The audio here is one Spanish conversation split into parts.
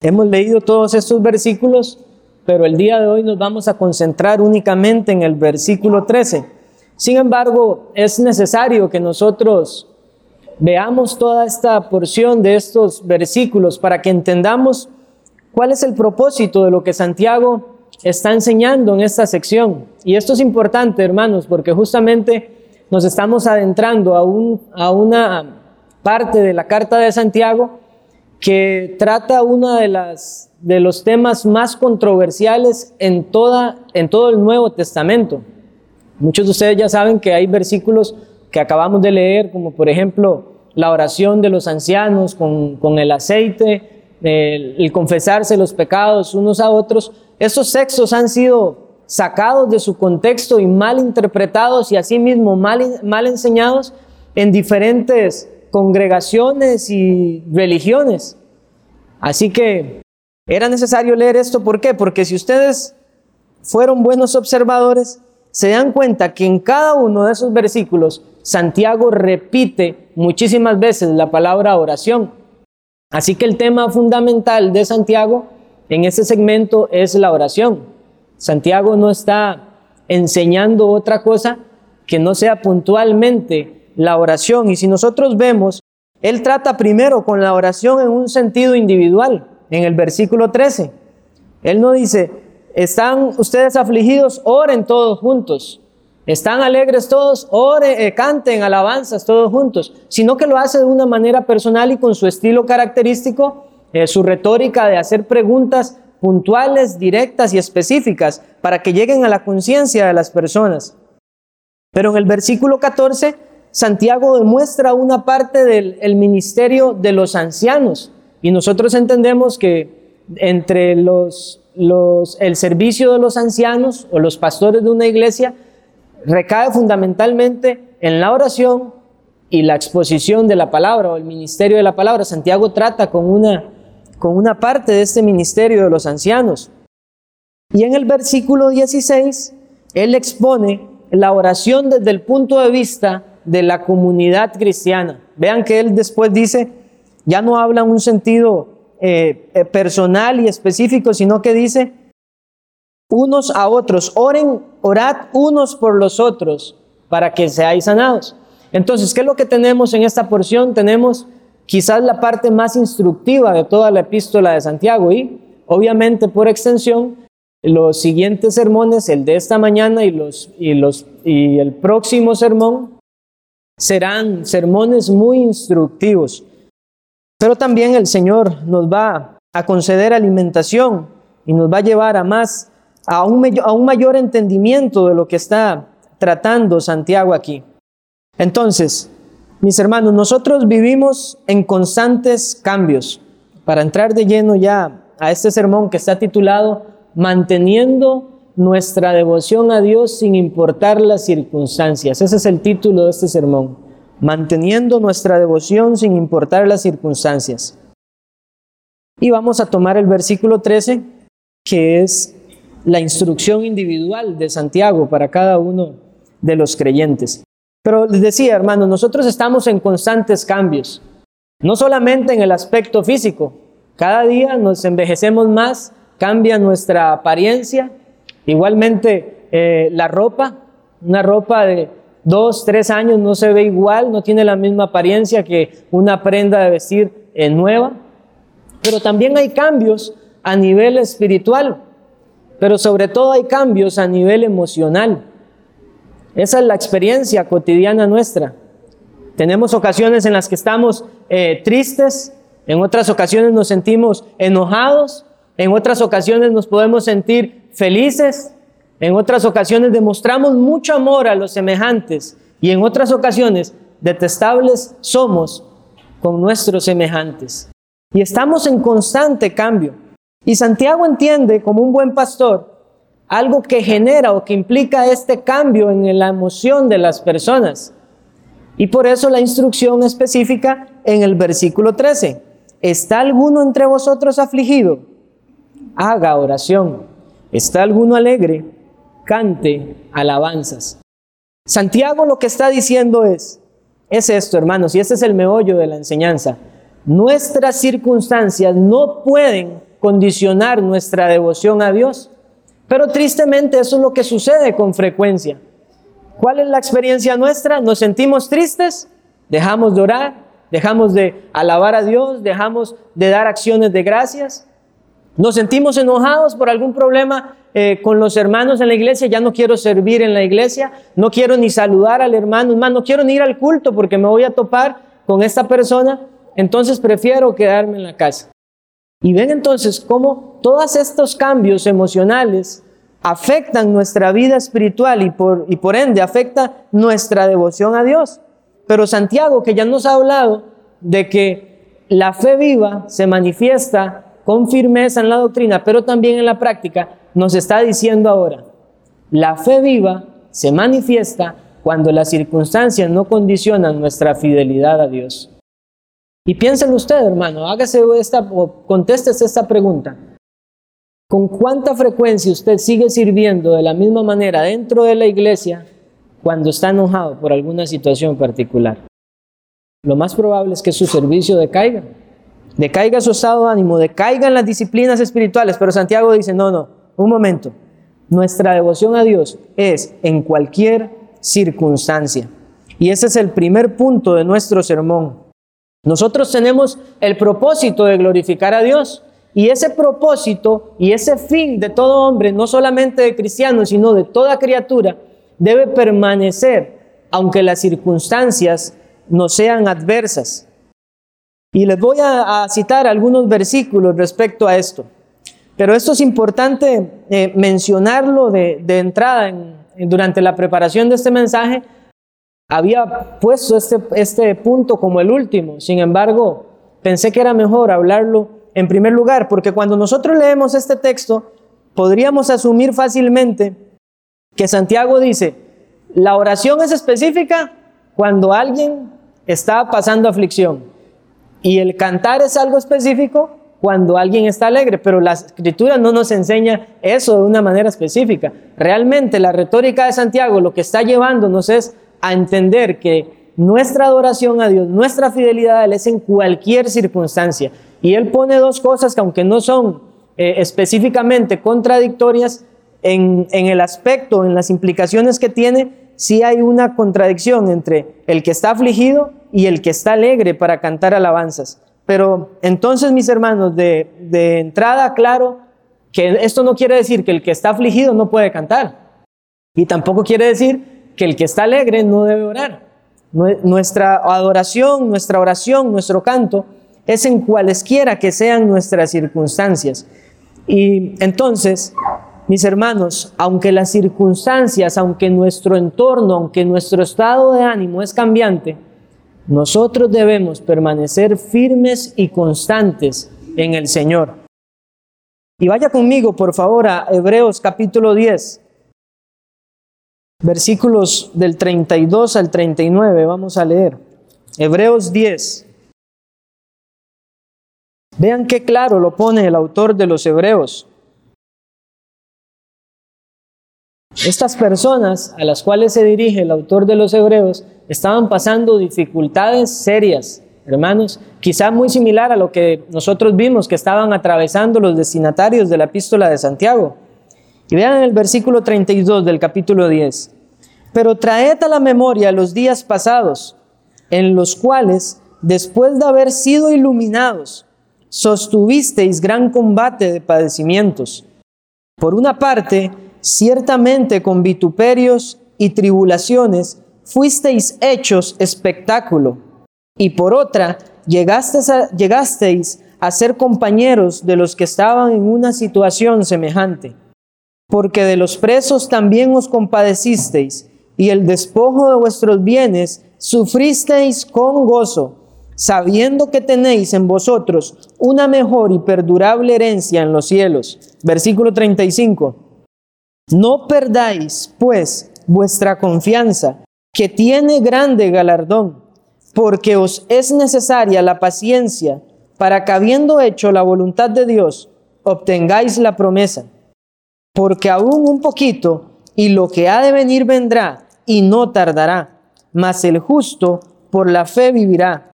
Hemos leído todos estos versículos, pero el día de hoy nos vamos a concentrar únicamente en el versículo 13. Sin embargo, es necesario que nosotros veamos toda esta porción de estos versículos para que entendamos cuál es el propósito de lo que Santiago está enseñando en esta sección. Y esto es importante, hermanos, porque justamente nos estamos adentrando a, a una parte de la carta de Santiago que trata uno de, de los temas más controversiales en, toda, en todo el Nuevo Testamento. Muchos de ustedes ya saben que hay versículos que acabamos de leer, como por ejemplo la oración de los ancianos con, con el aceite, el, el, confesarse los pecados unos a otros. Estos textos han sido sacados de su contexto y mal interpretados y asimismo mal, mal enseñados en diferentes congregaciones y religiones. Así que era necesario leer esto. ¿Por qué? Porque si ustedes fueron buenos observadores, se dan cuenta que en cada uno de esos versículos Santiago repite muchísimas veces la palabra oración. Así que el tema fundamental de Santiago en este segmento es la oración. Santiago no está enseñando otra cosa que no sea puntualmente la oración. Y si nosotros vemos, Él trata primero con la oración en un sentido individual, en el versículo 13. Él no dice, están ustedes afligidos, oren todos juntos. Están alegres todos, oren, eh, canten alabanzas todos juntos, sino que lo hace de una manera personal y con su estilo característico, eh, su retórica de hacer preguntas puntuales, directas y específicas para que lleguen a la conciencia de las personas. Pero en el versículo 14 Santiago demuestra una parte del ministerio de los ancianos y nosotros entendemos que entre los, el servicio de los ancianos o los pastores de una iglesia recae fundamentalmente en la oración y la exposición de la palabra o el ministerio de la palabra. Santiago trata con una, con una parte de este ministerio de los ancianos. Y en el versículo 16, él expone la oración desde el punto de vista de la comunidad cristiana. Vean que él después dice, ya no habla en un sentido eh, eh, personal y específico, sino que dice, unos a otros, oren, orad unos por los otros para que seáis sanados. Entonces, ¿qué es lo que tenemos en esta porción? Tenemos quizás la parte más instructiva de toda la epístola de Santiago y obviamente por extensión los siguientes sermones, el de esta mañana y, los, y, los, y el próximo sermón, serán sermones muy instructivos. Pero también el Señor nos va a conceder alimentación y nos va a llevar a más, a un, un mayor entendimiento de lo que está tratando Santiago aquí. Entonces, mis hermanos, nosotros vivimos en constantes cambios. Para entrar de lleno ya a este sermón que está titulado Manteniendo nuestra devoción a Dios sin importar las circunstancias. Ese es el título de este sermón. Manteniendo nuestra devoción sin importar las circunstancias. Y vamos a tomar el versículo 13, que es la instrucción individual de Santiago para cada uno de los creyentes. Pero les decía, hermanos, nosotros estamos en constantes cambios, no solamente en el aspecto físico. Cada día nos envejecemos más, cambia nuestra apariencia, Igualmente, eh, la ropa, una ropa de dos, tres años no se ve igual, no tiene la misma apariencia que una prenda de vestir eh, nueva. Pero también hay cambios a nivel espiritual, pero sobre todo hay cambios a nivel emocional. Esa es la experiencia cotidiana nuestra. Tenemos ocasiones en las que estamos eh, tristes, en otras ocasiones nos sentimos enojados, en otras ocasiones nos podemos sentir felices, en otras ocasiones demostramos mucho amor a los semejantes y en otras ocasiones detestables somos con nuestros semejantes. Y estamos en constante cambio. Y Santiago entiende como un buen pastor algo que genera o que implica este cambio en la emoción de las personas. Y por eso la instrucción específica en el versículo 13. ¿Está alguno entre vosotros afligido? Haga oración. ¿Está alguno alegre? Cante alabanzas. Santiago lo que está diciendo es, es esto, hermanos, y este es el meollo de la enseñanza. Nuestras circunstancias no pueden condicionar nuestra devoción a Dios. Pero tristemente eso es lo que sucede con frecuencia. ¿Cuál es la experiencia nuestra? ¿Nos sentimos tristes? ¿Dejamos de orar? ¿Dejamos de alabar a Dios? ¿Dejamos de dar acciones de gracias? ¿Nos sentimos enojados por algún problema eh, con los hermanos en la iglesia? Ya no quiero servir en la iglesia, no quiero ni saludar al hermano, no quiero ni ir al culto porque me voy a topar con esta persona, entonces prefiero quedarme en la casa. Y ven entonces cómo todos estos cambios emocionales afectan nuestra vida espiritual y por, y por ende afecta nuestra devoción a Dios. Pero Santiago, que ya nos ha hablado de que la fe viva se manifiesta con firmeza en la doctrina, pero también en la práctica, nos está diciendo ahora, la fe viva se manifiesta cuando las circunstancias no condicionan nuestra fidelidad a Dios. Y piénselo usted, hermano, hágase esta o contéstese esta pregunta. ¿Con cuánta frecuencia usted sigue sirviendo de la misma manera dentro de la iglesia cuando está enojado por alguna situación particular? Lo más probable es que su servicio decaiga, decaiga su estado de ánimo, decaigan las disciplinas espirituales, pero Santiago dice, no, no, un momento, nuestra devoción a Dios es en cualquier circunstancia. Y ese es el primer punto de nuestro sermón. Nosotros tenemos el propósito de glorificar a Dios. Y ese propósito y ese fin de todo hombre, no solamente de cristianos, sino de toda criatura, debe permanecer aunque las circunstancias no sean adversas. Y les voy a, citar algunos versículos respecto a esto. Pero esto es importante eh, mencionarlo de, entrada durante la preparación de este mensaje, había puesto este, este punto como el último, sin embargo, pensé que era mejor hablarlo en primer lugar, porque cuando nosotros leemos este texto, podríamos asumir fácilmente que Santiago dice, la oración es específica cuando alguien está pasando aflicción y el cantar es algo específico cuando alguien está alegre, pero la escritura no nos enseña eso de una manera específica. Realmente la retórica de Santiago lo que está llevándonos es a entender que nuestra adoración a Dios, nuestra fidelidad a Él es en cualquier circunstancia. Y Él pone dos cosas que aunque no son eh, específicamente contradictorias, en, en el aspecto, en las implicaciones que tiene, sí hay una contradicción entre el que está afligido y el que está alegre para cantar alabanzas. Pero entonces, mis hermanos, de, de entrada, claro, que esto no quiere decir que el que está afligido no puede cantar. Y tampoco quiere decir que el que está alegre no debe orar. Nuestra adoración, nuestra oración, nuestro canto es en cualesquiera que sean nuestras circunstancias. Y entonces, mis hermanos, aunque las circunstancias, aunque nuestro entorno, aunque nuestro estado de ánimo es cambiante, nosotros debemos permanecer firmes y constantes en el Señor. Y vaya conmigo, por favor, a Hebreos capítulo 10 versículos del 32 al 39, vamos a leer. Hebreos 10. Vean qué claro lo pone el autor de los Hebreos. Estas personas a las cuales se dirige el autor de los Hebreos estaban pasando dificultades serias, hermanos, quizá muy similar a lo que nosotros vimos que estaban atravesando los destinatarios de la epístola de Santiago. Y vean el versículo 32 del capítulo 10. Pero traed a la memoria los días pasados, en los cuales, después de haber sido iluminados, sostuvisteis gran combate de padecimientos. Por una parte, ciertamente con vituperios y tribulaciones fuisteis hechos espectáculo, y por otra, llegasteis a, ser compañeros de los que estaban en una situación semejante porque de los presos también os compadecisteis, y el despojo de vuestros bienes sufristeis con gozo, sabiendo que tenéis en vosotros una mejor y perdurable herencia en los cielos. Versículo 35. No perdáis, pues, vuestra confianza, que tiene grande galardón, porque os es necesaria la paciencia, para que habiendo hecho la voluntad de Dios, obtengáis la promesa porque aún un poquito y lo que ha de venir vendrá y no tardará, mas el justo por la fe vivirá.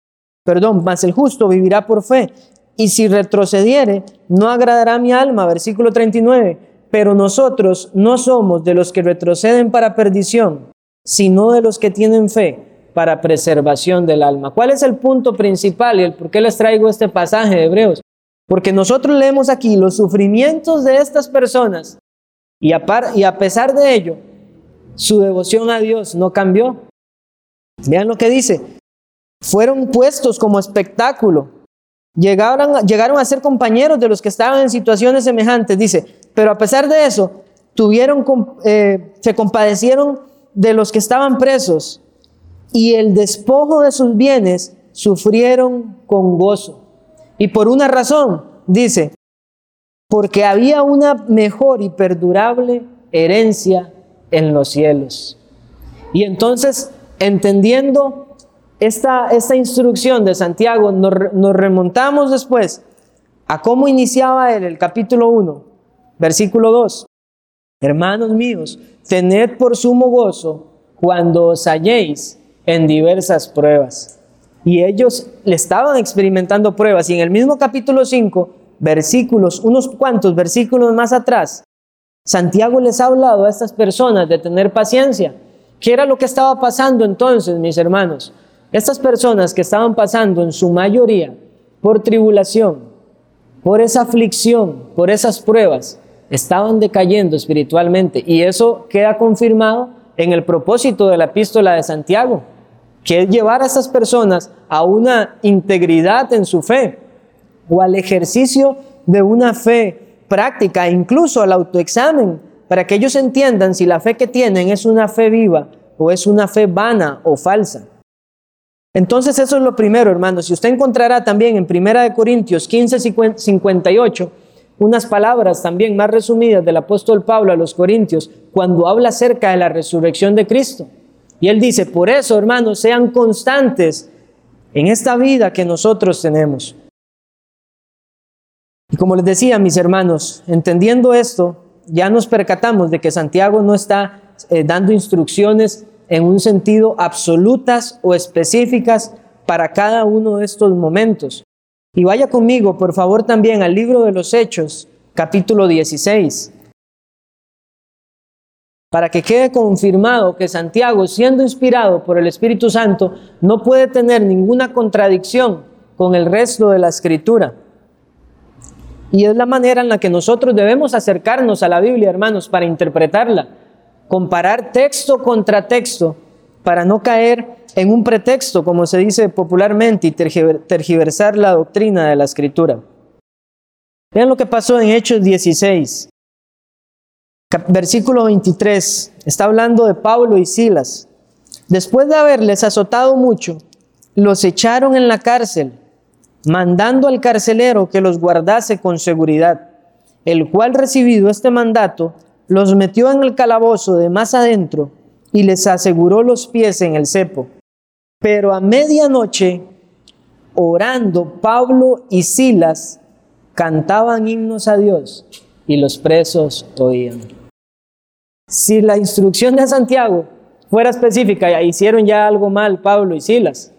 Perdón, mas el justo vivirá por fe. y si retrocediere, no agradará mi alma, versículo 39. Pero nosotros no somos de los que retroceden para perdición, sino de los que tienen fe para preservación del alma. ¿Cuál es el punto principal y el por qué les traigo este pasaje de Hebreos? Porque nosotros leemos aquí los sufrimientos de estas personas y a, y a pesar de ello, su devoción a Dios no cambió. Vean lo que dice. Fueron puestos como espectáculo. Llegaron, a ser compañeros de los que estaban en situaciones semejantes. Dice, pero a pesar de eso, tuvieron, eh, se compadecieron de los que estaban presos y el despojo de sus bienes sufrieron con gozo. Y por una razón, dice, porque había una mejor y perdurable herencia en los cielos. Y entonces, entendiendo esta, instrucción de Santiago, nos, nos remontamos después a cómo iniciaba él el capítulo 1, versículo 2. Hermanos míos, tened por sumo gozo cuando os halléis en diversas pruebas. Y ellos le estaban experimentando pruebas. Y en el mismo capítulo 5, versículos, unos cuantos versículos más atrás, Santiago les ha hablado a estas personas de tener paciencia. ¿Qué era lo que estaba pasando entonces, mis hermanos? Estas personas que estaban pasando en su mayoría por tribulación, por esa aflicción, por esas pruebas, estaban decayendo espiritualmente. Y eso queda confirmado en el propósito de la epístola de Santiago que es llevar a esas personas a una integridad en su fe o al ejercicio de una fe práctica, incluso al autoexamen, para que ellos entiendan si la fe que tienen es una fe viva o es una fe vana o falsa. Entonces eso es lo primero, hermanos. Si usted encontrará también en 1 Corintios 15, 58, unas palabras también más resumidas del apóstol Pablo a los Corintios, cuando habla acerca de la resurrección de Cristo. Y él dice, por eso, hermanos, sean constantes en esta vida que nosotros tenemos. Y como les decía, mis hermanos, entendiendo esto, ya nos percatamos de que Santiago no está eh, dando instrucciones en un sentido absolutas o específicas para cada uno de estos momentos. Y vaya conmigo, por favor, también al libro de los Hechos, capítulo 16 para que quede confirmado que Santiago, siendo inspirado por el Espíritu Santo, no puede tener ninguna contradicción con el resto de la escritura. Y es la manera en la que nosotros debemos acercarnos a la Biblia, hermanos, para interpretarla. Comparar texto contra texto para no caer en un pretexto, como se dice popularmente, y tergiversar la doctrina de la escritura. Vean lo que pasó en Hechos 16. Versículo 23, está hablando de Pablo y Silas. Después de haberles azotado mucho, los echaron en la cárcel, mandando al carcelero que los guardase con seguridad, el cual recibido este mandato, los metió en el calabozo de más adentro y les aseguró los pies en el cepo. Pero a medianoche, orando, Pablo y Silas cantaban himnos a Dios y los presos oían. Si la instrucción de Santiago fuera específica, hicieron ya algo mal Pablo y Silas,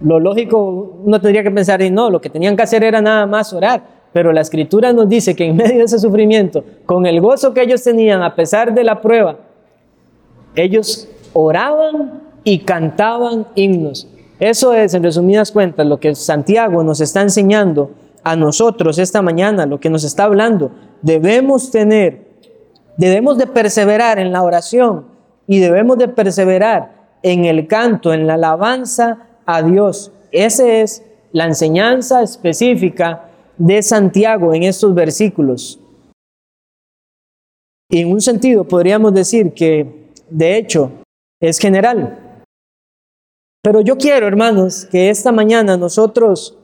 lo lógico uno tendría que pensar, no, lo que tenían que hacer era nada más orar, pero la escritura nos dice que en medio de ese sufrimiento, con el gozo que ellos tenían a pesar de la prueba, ellos oraban y cantaban himnos. Eso es, en resumidas cuentas, lo que Santiago nos está enseñando a nosotros esta mañana, lo que nos está hablando. Debemos tener Debemos de perseverar en la oración y debemos de perseverar en el canto, en la alabanza a Dios. Esa es la enseñanza específica de Santiago en estos versículos. Y en un sentido podríamos decir que, de hecho, es general. Pero yo quiero, hermanos, que esta mañana nosotros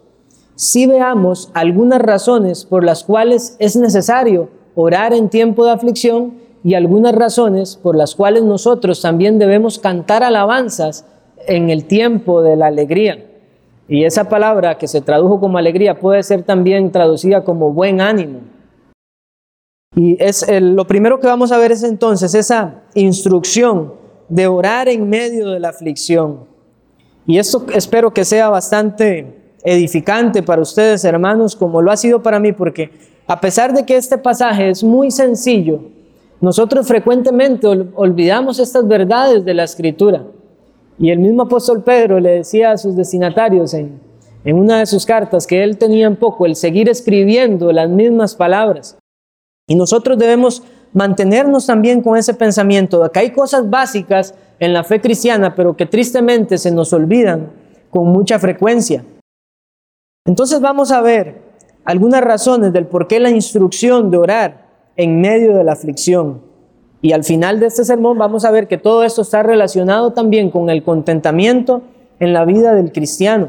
sí veamos algunas razones por las cuales es necesario orar en tiempo de aflicción y algunas razones por las cuales nosotros también debemos cantar alabanzas en el tiempo de la alegría. Y esa palabra que se tradujo como alegría puede ser también traducida como buen ánimo. Y es lo primero que vamos a ver es entonces esa instrucción de orar en medio de la aflicción. Y esto espero que sea bastante edificante para ustedes, hermanos, como lo ha sido para mí, porque a pesar de que este pasaje es muy sencillo, nosotros frecuentemente olvidamos estas verdades de la escritura. Y el mismo apóstol Pedro le decía a sus destinatarios en, en una de sus cartas que él tenía en poco el seguir escribiendo las mismas palabras. Y nosotros debemos mantenernos también con ese pensamiento de que hay cosas básicas en la fe cristiana, pero que tristemente se nos olvidan con mucha frecuencia. Entonces vamos a ver algunas razones del por qué la instrucción de orar en medio de la aflicción. Y al final de este sermón vamos a ver que todo esto está relacionado también con el contentamiento en la vida del cristiano.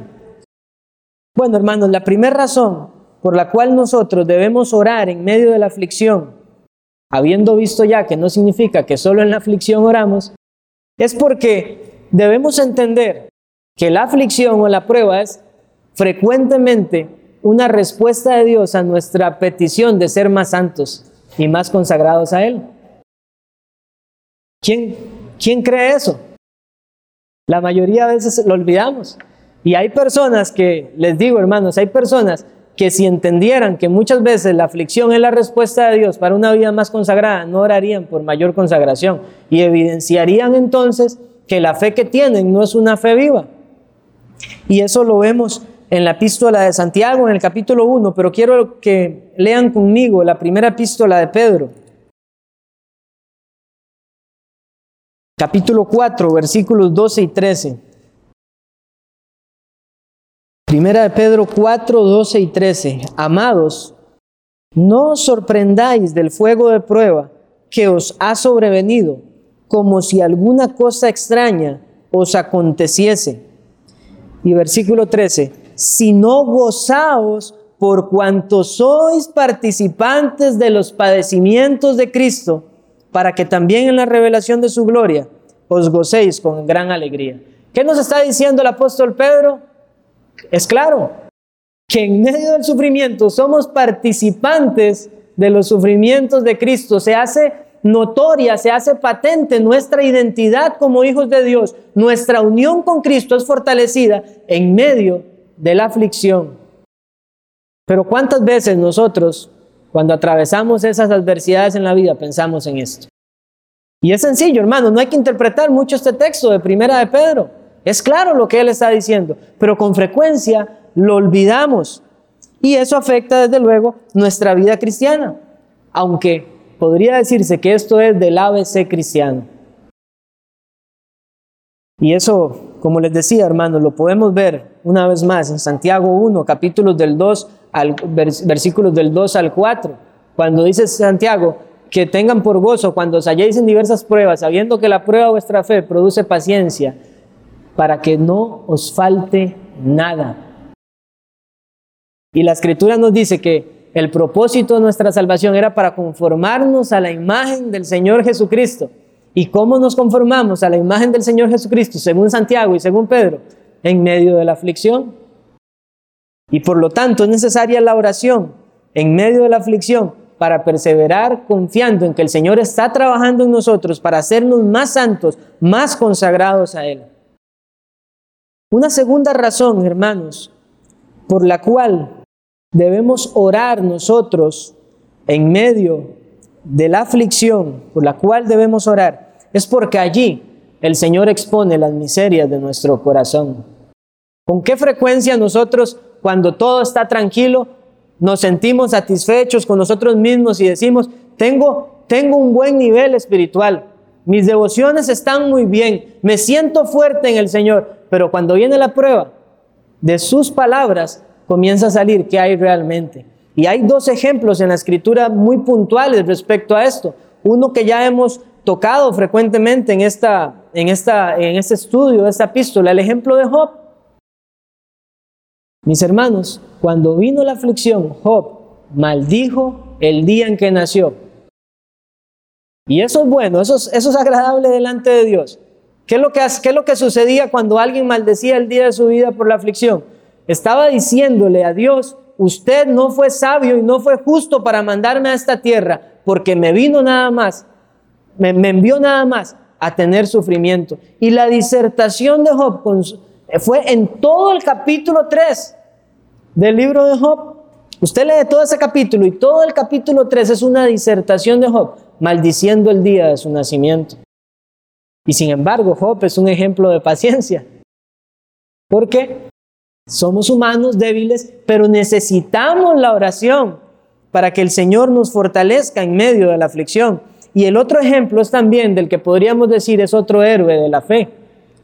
Bueno, hermanos, la primera razón por la cual nosotros debemos orar en medio de la aflicción, habiendo visto ya que no significa que solo en la aflicción oramos, es porque debemos entender que la aflicción o la prueba es frecuentemente una respuesta de Dios a nuestra petición de ser más santos y más consagrados a Él. ¿Quién, quién cree eso? La mayoría de veces lo olvidamos. Y hay personas que, les digo hermanos, hay personas que si entendieran que muchas veces la aflicción es la respuesta de Dios para una vida más consagrada, no orarían por mayor consagración y evidenciarían entonces que la fe que tienen no es una fe viva. Y eso lo vemos en la epístola de Santiago, en el capítulo 1, pero quiero que lean conmigo la primera epístola de Pedro. Capítulo 4, versículos 12 y 13. Primera de Pedro 4, 12 y 13. Amados, no os sorprendáis del fuego de prueba que os ha sobrevenido, como si alguna cosa extraña os aconteciese. Y versículo 13, sino gozaos por cuanto sois participantes de los padecimientos de Cristo, para que también en la revelación de su gloria os gocéis con gran alegría. ¿Qué nos está diciendo el apóstol Pedro? Es claro que en medio del sufrimiento somos participantes de los sufrimientos de Cristo. Se hace notoria, se hace patente nuestra identidad como hijos de Dios. Nuestra unión con Cristo es fortalecida en medio de la aflicción. Pero ¿cuántas veces nosotros, cuando atravesamos esas adversidades en la vida, pensamos en esto? Y es sencillo, hermano, no hay que interpretar mucho este texto de Primera de Pedro. Es claro lo que él está diciendo, pero con frecuencia lo olvidamos. Y eso afecta desde luego nuestra vida cristiana, aunque podría decirse que esto es del ABC cristiano. Y eso, como les decía, hermanos, lo podemos ver una vez más en Santiago 1, capítulos del 2 al versículos del 2 al 4, cuando dice Santiago que tengan por gozo cuando os halléis en diversas pruebas, sabiendo que la prueba de vuestra fe produce paciencia para que no os falte nada. Y la escritura nos dice que el propósito de nuestra salvación era para conformarnos a la imagen del Señor Jesucristo. ¿Y cómo nos conformamos a la imagen del Señor Jesucristo, según Santiago y según Pedro? En medio de la aflicción. Y por lo tanto es necesaria la oración en medio de la aflicción para perseverar confiando en que el Señor está trabajando en nosotros para hacernos más santos, más consagrados a Él. Una segunda razón, hermanos, por la cual debemos orar nosotros en medio de la aflicción, por la cual debemos orar, es porque allí el Señor expone las miserias de nuestro corazón. ¿Con qué frecuencia nosotros, cuando todo está tranquilo, nos sentimos satisfechos con nosotros mismos y decimos, tengo, tengo un buen nivel espiritual, mis devociones están muy bien, me siento fuerte en el Señor, pero cuando viene la prueba, de sus palabras comienza a salir qué hay realmente. Y hay dos ejemplos en la escritura muy puntuales respecto a esto. Uno que ya hemos tocado frecuentemente en, esta, en, esta, en este estudio esta epístola, el ejemplo de Job. Mis hermanos, cuando vino la aflicción, Job maldijo el día en que nació. Y eso es bueno, eso es, eso es agradable delante de Dios. ¿Qué es, lo que, ¿Qué es lo que sucedía cuando alguien maldecía el día de su vida por la aflicción? Estaba diciéndole a Dios, usted no fue sabio y no fue justo para mandarme a esta tierra, porque me vino nada más, me, envió nada más a tener sufrimiento. Y la disertación de Job fue en todo el capítulo 3 del libro de Job. Usted lee todo ese capítulo y todo el capítulo 3 es una disertación de Job, maldiciendo el día de su nacimiento. Y sin embargo, Job es un ejemplo de paciencia. Porque somos humanos débiles, pero necesitamos la oración para que el Señor nos fortalezca en medio de la aflicción. Y el otro ejemplo es también del que podríamos decir es otro héroe de la fe,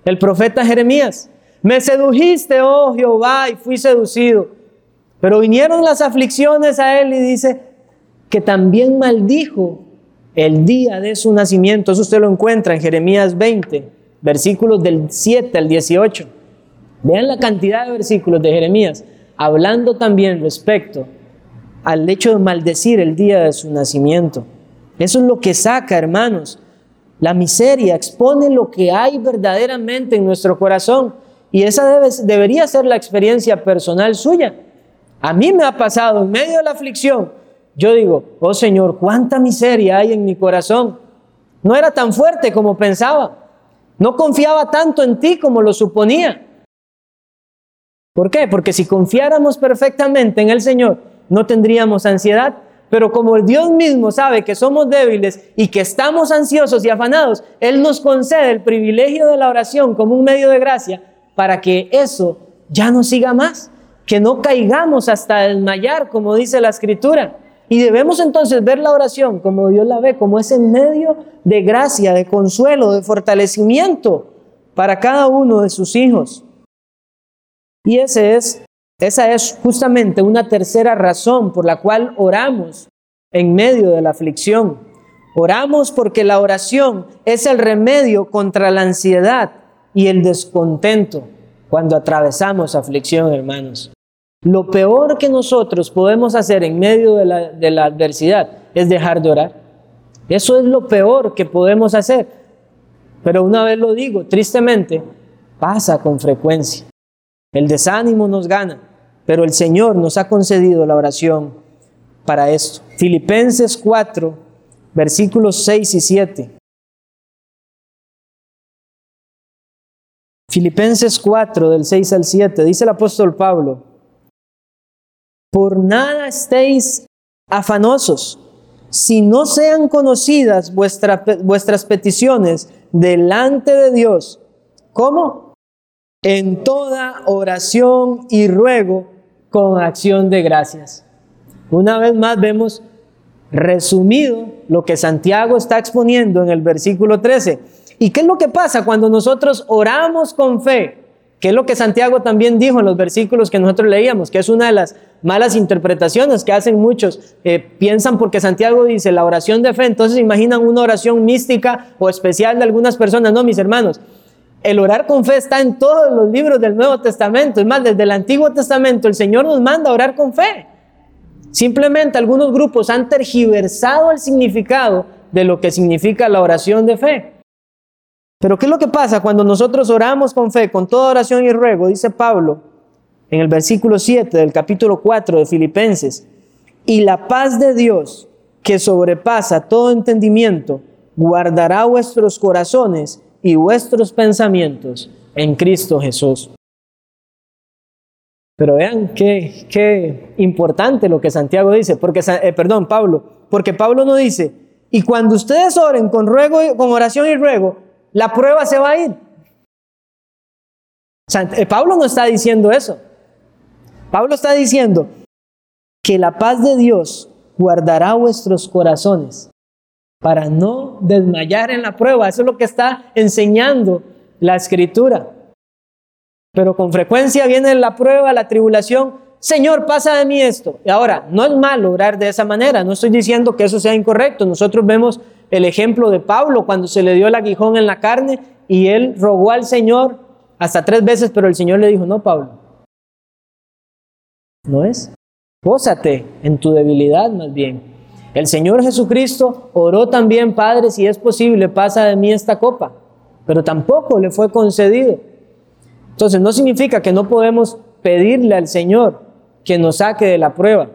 el profeta Jeremías. Me sedujiste, oh Jehová, y fui seducido. Pero vinieron las aflicciones a él y dice que también maldijo el día de su nacimiento. Eso usted lo encuentra en Jeremías 20, versículos del 7 al 18. Vean la cantidad de versículos de Jeremías hablando también respecto al hecho de maldecir el día de su nacimiento. Eso es lo que saca, hermanos. La miseria expone lo que hay verdaderamente en nuestro corazón. Y esa debería ser la experiencia personal suya. A mí me ha pasado en medio de la aflicción. Yo digo, oh Señor, cuánta miseria hay en mi corazón. No era tan fuerte como pensaba. No confiaba tanto en ti como lo suponía. ¿Por qué? Porque si confiáramos perfectamente en el Señor, no tendríamos ansiedad. Pero como el Dios mismo sabe que somos débiles y que estamos ansiosos y afanados, Él nos concede el privilegio de la oración como un medio de gracia para que eso ya no siga más, que no caigamos hasta desmayar, como dice la Escritura. Y debemos entonces ver la oración como Dios la ve, como ese medio de gracia, de consuelo, de fortalecimiento para cada uno de sus hijos. Y ese es esa es justamente una tercera razón por la cual oramos en medio de la aflicción. Oramos porque la oración es el remedio contra la ansiedad y el descontento cuando atravesamos aflicción, hermanos. Lo peor que nosotros podemos hacer en medio de la, de la adversidad es dejar de orar. Eso es lo peor que podemos hacer. Pero una vez lo digo, tristemente, pasa con frecuencia. El desánimo nos gana pero el Señor nos ha concedido la oración para esto. Filipenses 4, versículos 6 y 7. Filipenses 4, del 6 al 7, dice el apóstol Pablo, por nada estéis afanosos, si no sean conocidas vuestras peticiones delante de Dios. ¿Cómo? En toda oración y ruego con acción de gracias. Una vez más vemos resumido lo que Santiago está exponiendo en el versículo 13. ¿Y qué es lo que pasa cuando nosotros oramos con fe? ¿Qué es lo que Santiago también dijo en los versículos que nosotros leíamos? Que es una de las malas interpretaciones que hacen muchos. Eh, piensan porque Santiago dice la oración de fe, entonces imaginan una oración mística o especial de algunas personas. No, mis hermanos, el orar con fe está en todos los libros del Nuevo Testamento. Es más, desde el Antiguo Testamento el Señor nos manda orar con fe. Simplemente algunos grupos han tergiversado el significado de lo que significa la oración de fe. Pero ¿qué es lo que pasa cuando nosotros oramos con fe, con toda oración y ruego? Dice Pablo en el versículo 7 del capítulo 4 de Filipenses. Y la paz de Dios, que sobrepasa todo entendimiento, guardará vuestros corazones y vuestros pensamientos en Cristo Jesús. Pero vean qué, qué importante lo que Santiago dice, porque, eh, perdón, Pablo, porque Pablo no dice, y cuando ustedes oren con, ruego, con oración y ruego, la prueba se va a ir. Eh, Pablo no está diciendo eso. Pablo está diciendo que la paz de Dios guardará vuestros corazones para no desmayar en la prueba. Eso es lo que está enseñando la escritura. Pero con frecuencia viene la prueba, la tribulación. Señor, pasa de mí esto. Y ahora, no es malo orar de esa manera. No estoy diciendo que eso sea incorrecto. Nosotros vemos el ejemplo de Pablo cuando se le dio el aguijón en la carne y él rogó al Señor hasta tres veces, pero el Señor le dijo, no, Pablo. No es. Pósate en tu debilidad más bien. El Señor Jesucristo oró también, Padre, si es posible, pasa de mí esta copa, pero tampoco le fue concedido. Entonces no significa que no podemos pedirle al Señor que nos saque de la prueba,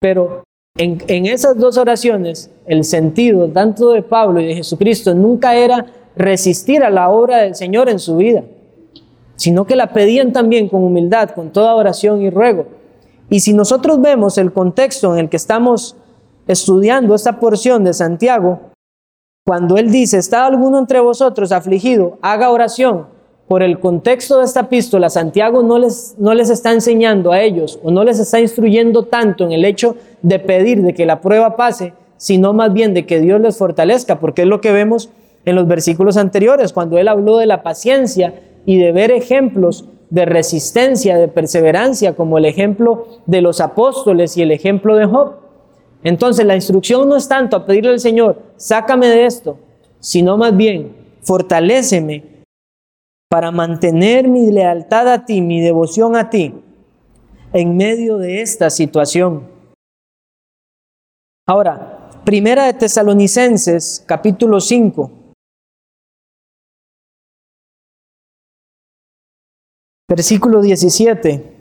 pero en, en esas dos oraciones el sentido tanto de Pablo y de Jesucristo nunca era resistir a la obra del Señor en su vida. sino que la pedían también con humildad, con toda oración y ruego. Y si nosotros vemos el contexto en el que estamos estudiando esta porción de Santiago, cuando él dice, ¿está alguno entre vosotros afligido? Haga oración. Por el contexto de esta epístola, Santiago no les, no les está enseñando a ellos o no les está instruyendo tanto en el hecho de pedir de que la prueba pase, sino más bien de que Dios les fortalezca, porque es lo que vemos en los versículos anteriores, cuando él habló de la paciencia y de ver ejemplos de resistencia, de perseverancia, como el ejemplo de los apóstoles y el ejemplo de Job. Entonces la instrucción no es tanto a pedirle al Señor, sácame de esto, sino más bien, fortaléceme para mantener mi lealtad a ti, mi devoción a ti, en medio de esta situación. Ahora, Primera de Tesalonicenses, capítulo 5. Versículo 17.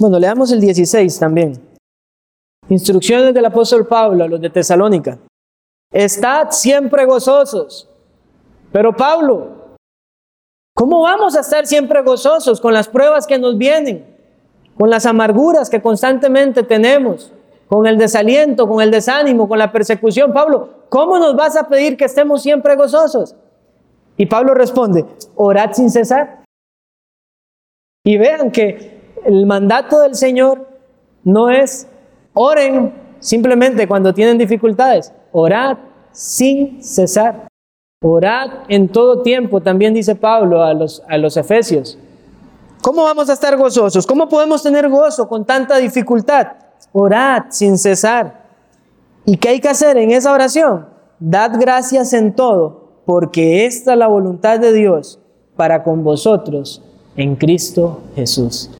Bueno, leamos el 16 también. Instrucciones del apóstol Pablo a los de Tesalónica. Estad siempre gozosos. Pero Pablo, ¿cómo vamos a estar siempre gozosos con las pruebas que nos vienen? Con las amarguras que constantemente tenemos, con el desaliento, con el desánimo, con la persecución. Pablo, ¿cómo nos vas a pedir que estemos siempre gozosos? Y Pablo responde, orad sin cesar. Y vean que el mandato del Señor no es oren simplemente cuando tienen dificultades, orad sin cesar. Orad en todo tiempo, también dice Pablo a los, a los efesios. ¿Cómo vamos a estar gozosos? ¿Cómo podemos tener gozo con tanta dificultad? Orad sin cesar. ¿Y qué hay que hacer en esa oración? Dad gracias en todo, porque esta es la voluntad de Dios para con vosotros en Cristo Jesús.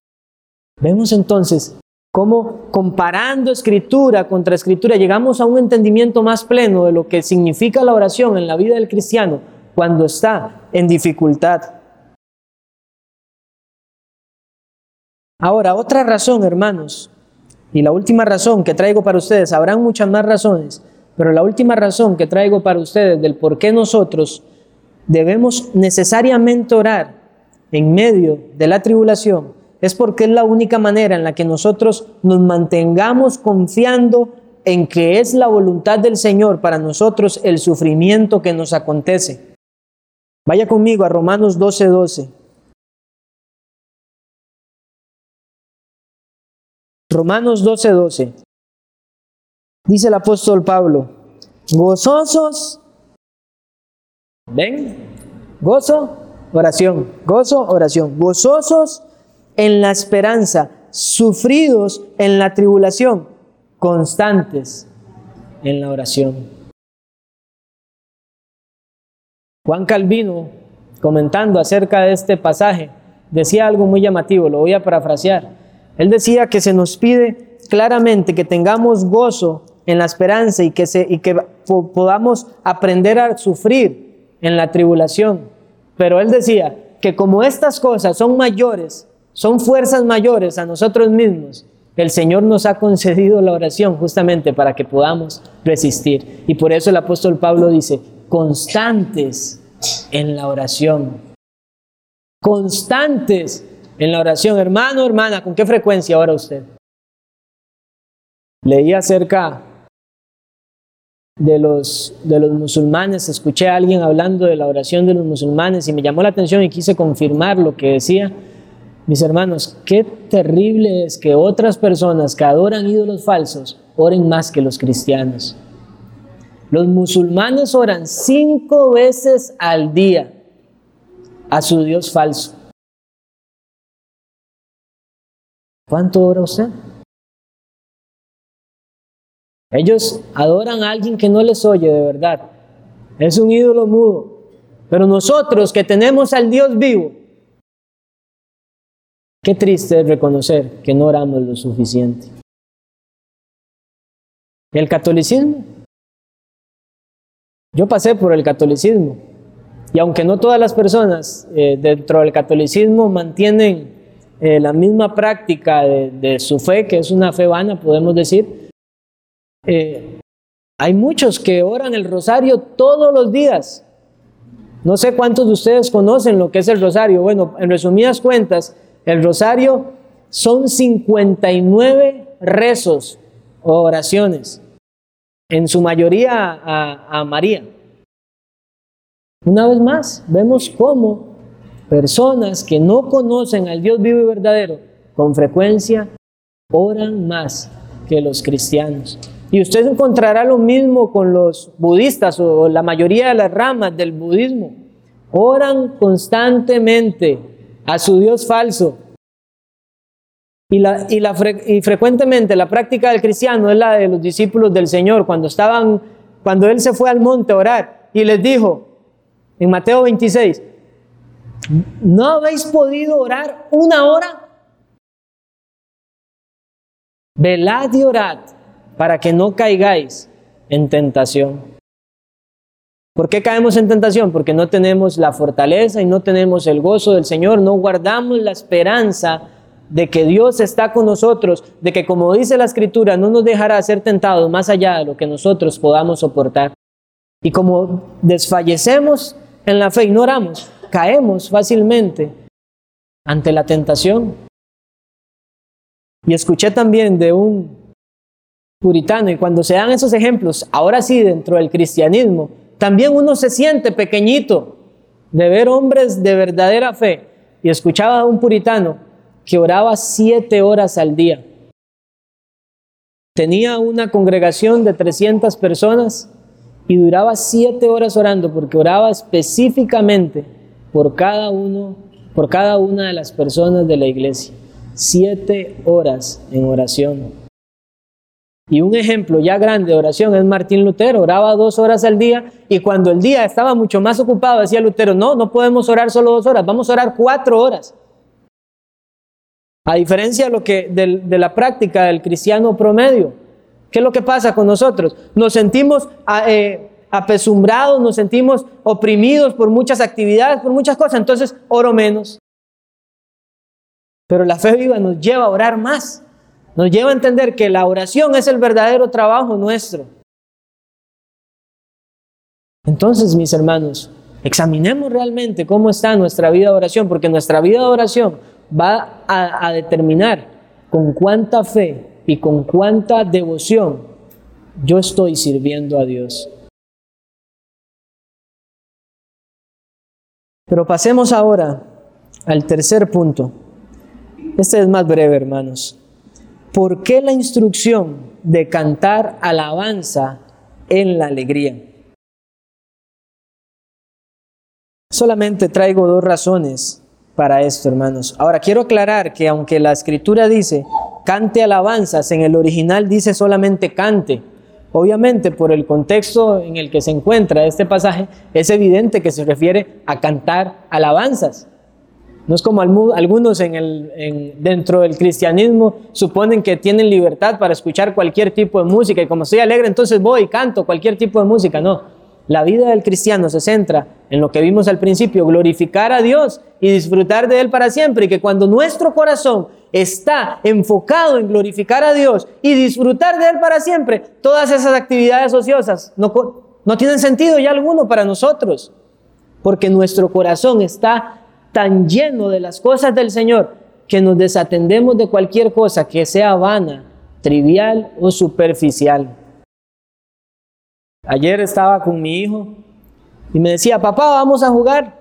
Vemos entonces cómo comparando escritura contra escritura llegamos a un entendimiento más pleno de lo que significa la oración en la vida del cristiano cuando está en dificultad. Ahora, otra razón, hermanos, y la última razón que traigo para ustedes, habrán muchas más razones, pero la última razón que traigo para ustedes del por qué nosotros debemos necesariamente orar en medio de la tribulación es porque es la única manera en la que nosotros nos mantengamos confiando en que es la voluntad del Señor para nosotros el sufrimiento que nos acontece. Vaya conmigo a Romanos 12:12. 12. Romanos 12:12. 12. Dice el apóstol Pablo, gozosos, ven, gozo, oración, gozo, oración, gozosos en la esperanza, sufridos en la tribulación, constantes en la oración. Juan Calvino, comentando acerca de este pasaje, decía algo muy llamativo, lo voy a parafrasear. Él decía que se nos pide claramente que tengamos gozo en la esperanza y que, se, y que podamos aprender a sufrir en la tribulación. Pero él decía que como estas cosas son mayores son fuerzas mayores a nosotros mismos. El Señor nos ha concedido la oración justamente para que podamos resistir. Y por eso el apóstol Pablo dice, constantes en la oración. Constantes en la oración. Hermano, hermana, ¿con qué frecuencia ora usted? Leí acerca de los, de los musulmanes, escuché a alguien hablando de la oración de los musulmanes y me llamó la atención y quise confirmar lo que decía mis hermanos, qué terrible es que otras personas que adoran ídolos falsos oren más que los cristianos. Los musulmanes oran cinco veces al día a su Dios falso. ¿Cuánto ora usted? Ellos adoran a alguien que no les oye de verdad. Es un ídolo mudo. Pero nosotros que tenemos al Dios vivo, Qué triste es reconocer que no oramos lo suficiente. El catolicismo. Yo pasé por el catolicismo y aunque no todas las personas eh, dentro del catolicismo mantienen eh, la misma práctica de, su fe, que es una fe vana, podemos decir, eh, hay muchos que oran el rosario todos los días No sé cuántos de ustedes conocen lo que es el rosario. Bueno, en resumidas cuentas, el rosario son 59 rezos o oraciones, en su mayoría a, María. Una vez más, vemos cómo personas que no conocen al Dios vivo y verdadero con frecuencia oran más que los cristianos. Y usted encontrará lo mismo con los budistas o la mayoría de las ramas del budismo. Oran constantemente a su Dios falso. Y, la, y, la, y frecuentemente la práctica del cristiano es la de los discípulos del Señor, cuando estaban, cuando Él se fue al monte a orar y les dijo, en Mateo 26, ¿no habéis podido orar una hora? Velad y orad para que no caigáis en tentación. ¿Por qué caemos en tentación? Porque no tenemos la fortaleza y no tenemos el gozo del Señor, no guardamos la esperanza de que Dios está con nosotros, de que como dice la Escritura, no nos dejará ser tentados más allá de lo que nosotros podamos soportar. Y como desfallecemos en la fe y no oramos, caemos fácilmente ante la tentación. Y escuché también de un puritano, y cuando se dan esos ejemplos, ahora sí dentro del cristianismo, también uno se siente pequeñito de ver hombres de verdadera fe. Y escuchaba a un puritano que oraba siete horas al día. Tenía una congregación de 300 personas y duraba siete horas orando porque oraba específicamente por cada uno, por cada una de las personas de la iglesia siete horas en oración. Y un ejemplo ya grande de oración es Martín Lutero, oraba dos horas al día y cuando el día estaba mucho más ocupado decía Lutero, no, no podemos orar solo dos horas, vamos a orar cuatro horas. A diferencia de, lo que, de, la práctica del cristiano promedio, ¿qué es lo que pasa con nosotros? Nos sentimos eh, apesumbrados, nos sentimos oprimidos por muchas actividades, por muchas cosas, entonces oro menos. Pero la fe viva nos lleva a orar más. Nos lleva a entender que la oración es el verdadero trabajo nuestro. Entonces, mis hermanos, examinemos realmente cómo está nuestra vida de oración, porque nuestra vida de oración va a, a determinar con cuánta fe y con cuánta devoción yo estoy sirviendo a Dios. Pero pasemos ahora al tercer punto. Este es más breve, hermanos. ¿Por qué la instrucción de cantar alabanza en la alegría? Solamente traigo dos razones para esto, hermanos. Ahora, quiero aclarar que aunque la escritura dice cante alabanzas, en el original dice solamente cante. Obviamente, por el contexto en el que se encuentra este pasaje, es evidente que se refiere a cantar alabanzas. No es como algunos dentro del cristianismo suponen que tienen libertad para escuchar cualquier tipo de música y como estoy alegre entonces voy y canto cualquier tipo de música. No, la vida del cristiano se centra en lo que vimos al principio, glorificar a Dios y disfrutar de Él para siempre y que cuando nuestro corazón está enfocado en glorificar a Dios y disfrutar de Él para siempre, todas esas actividades ociosas no, no tienen sentido ya alguno para nosotros, porque nuestro corazón está tan lleno de las cosas del Señor que nos desatendemos de cualquier cosa que sea vana, trivial o superficial. Ayer estaba con mi hijo y me decía, papá, vamos a jugar.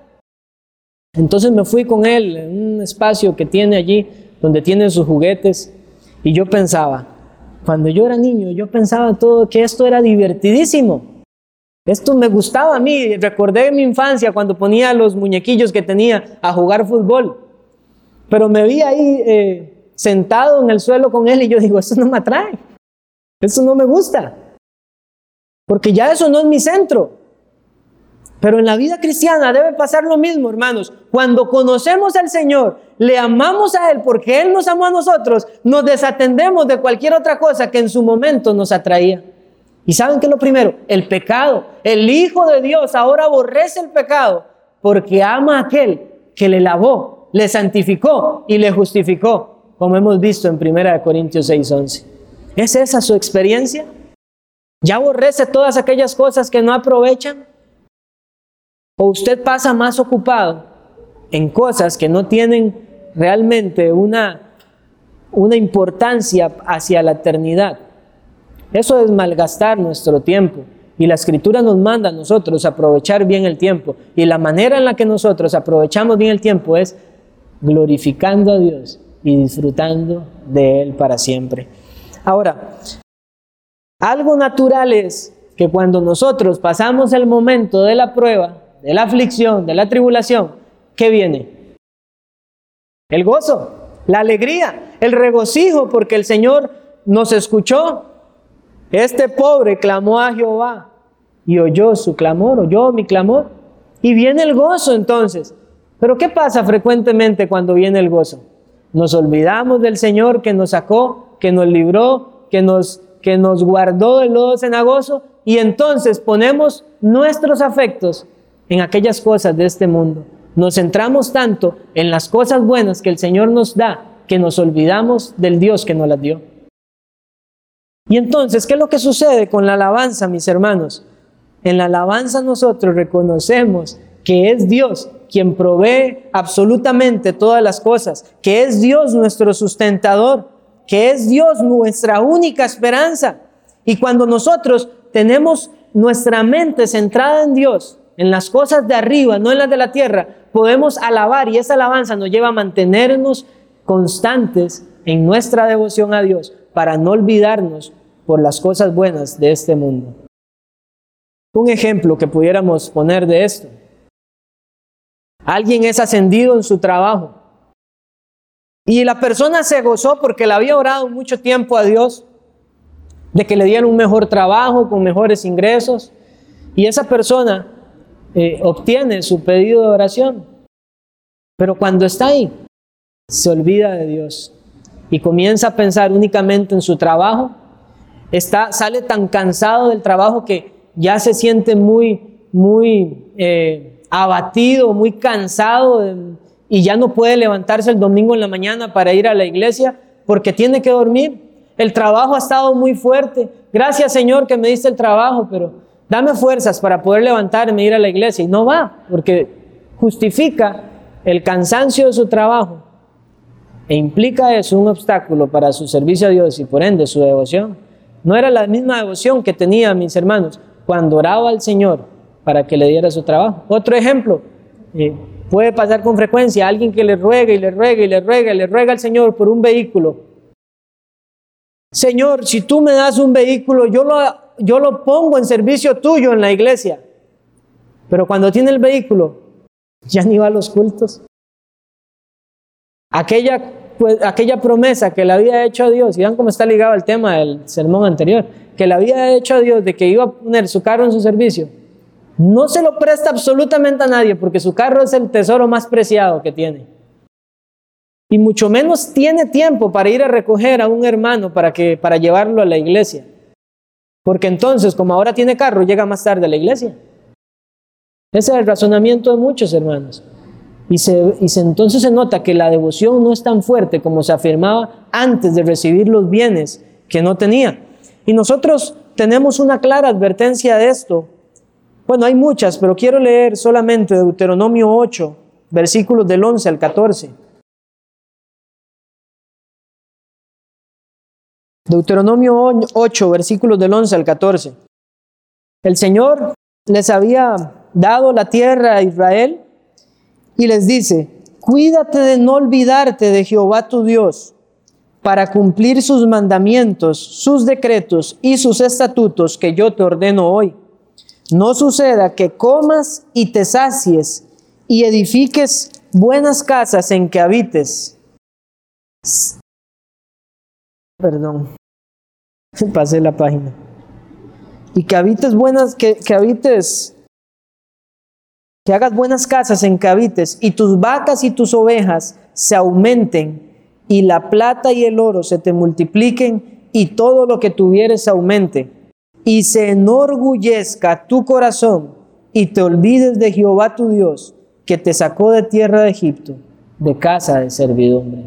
Entonces me fui con él en un espacio que tiene allí, donde tiene sus juguetes, y yo pensaba, cuando yo era niño, yo pensaba todo que esto era divertidísimo. Esto me gustaba a mí, recordé mi infancia cuando ponía los muñequillos que tenía a jugar fútbol, pero me vi ahí eh, sentado en el suelo con él y yo digo, eso no me atrae, eso no me gusta, porque ya eso no es mi centro. Pero en la vida cristiana debe pasar lo mismo, hermanos. Cuando conocemos al Señor, le amamos a Él porque Él nos amó a nosotros, nos desatendemos de cualquier otra cosa que en su momento nos atraía. ¿Y saben qué es lo primero? El pecado. El Hijo de Dios ahora aborrece el pecado porque ama a aquel que le lavó, le santificó y le justificó, como hemos visto en 1 Corintios 6:11. ¿Es esa su experiencia? ¿Ya aborrece todas aquellas cosas que no aprovechan? o usted pasa más ocupado en cosas que no tienen realmente una, una importancia hacia la eternidad. Eso es malgastar nuestro tiempo. Y la escritura nos manda a nosotros aprovechar bien el tiempo. Y la manera en la que nosotros aprovechamos bien el tiempo es glorificando a Dios y disfrutando de Él para siempre. Ahora, algo natural es que cuando nosotros pasamos el momento de la prueba, de la aflicción, de la tribulación, ¿qué viene? El gozo, la alegría, el regocijo, porque el Señor nos escuchó. Este pobre clamó a Jehová y oyó su clamor, oyó mi clamor. Y viene el gozo entonces. Pero ¿qué pasa frecuentemente cuando viene el gozo? Nos olvidamos del Señor que nos sacó, que nos libró, que nos, que nos guardó del lodo cenagoso y entonces ponemos nuestros afectos en aquellas cosas de este mundo. Nos centramos tanto en las cosas buenas que el Señor nos da que nos olvidamos del Dios que nos las dio. Y entonces, ¿qué es lo que sucede con la alabanza, mis hermanos? En la alabanza nosotros reconocemos que es Dios quien provee absolutamente todas las cosas, que es Dios nuestro sustentador, que es Dios nuestra única esperanza. Y cuando nosotros tenemos nuestra mente centrada en Dios, en las cosas de arriba, no en las de la tierra, podemos alabar y esa alabanza nos lleva a mantenernos constantes en nuestra devoción a Dios para no olvidarnos por las cosas buenas de este mundo. Un ejemplo que pudiéramos poner de esto. Alguien es ascendido en su trabajo y la persona se gozó porque le había orado mucho tiempo a Dios de que le dieran un mejor trabajo con mejores ingresos y esa persona eh, obtiene su pedido de oración. Pero cuando está ahí, se olvida de Dios y comienza a pensar únicamente en su trabajo. Está, sale tan cansado del trabajo que ya se siente muy, muy eh, abatido, muy cansado y ya no puede levantarse el domingo en la mañana para ir a la iglesia porque tiene que dormir. El trabajo ha estado muy fuerte. Gracias Señor que me diste el trabajo, pero dame fuerzas para poder levantarme e ir a la iglesia. Y no va, porque justifica el cansancio de su trabajo e implica eso un obstáculo para su servicio a Dios y por ende su devoción. No era la misma devoción que tenía mis hermanos cuando oraba al Señor para que le diera su trabajo. Otro ejemplo, eh, puede pasar con frecuencia alguien que le ruega y le ruega y le ruega y le ruega al Señor por un vehículo. Señor, si tú me das un vehículo, yo lo, yo lo pongo en servicio tuyo en la iglesia. Pero cuando tiene el vehículo, ya ni va a los cultos. Aquella, pues, aquella promesa que le había hecho a Dios, y vean cómo está ligado al tema del sermón anterior, que le había hecho a Dios de que iba a poner su carro en su servicio, no se lo presta absolutamente a nadie porque su carro es el tesoro más preciado que tiene. Y mucho menos tiene tiempo para ir a recoger a un hermano para, que, para llevarlo a la iglesia. Porque entonces, como ahora tiene carro, llega más tarde a la iglesia. Ese es el razonamiento de muchos hermanos. Y, se, y se, entonces se nota que la devoción no es tan fuerte como se afirmaba antes de recibir los bienes que no tenía. Y nosotros tenemos una clara advertencia de esto. Bueno, hay muchas, pero quiero leer solamente Deuteronomio 8, versículos del 11 al 14. Deuteronomio 8, versículos del 11 al 14. El Señor les había dado la tierra a Israel y les dice, cuídate de no olvidarte de Jehová tu Dios para cumplir sus mandamientos, sus decretos y sus estatutos que yo te ordeno hoy. No suceda que comas y te sacies y edifiques buenas casas en que habites. Perdón, pasé la página. Y que habites buenas, que, que habites, que hagas buenas casas en que habites y tus vacas y tus ovejas se aumenten y la plata y el oro se te multipliquen y todo lo que tuvieres aumente y se enorgullezca tu corazón y te olvides de Jehová tu Dios que te sacó de tierra de Egipto, de casa de servidumbre.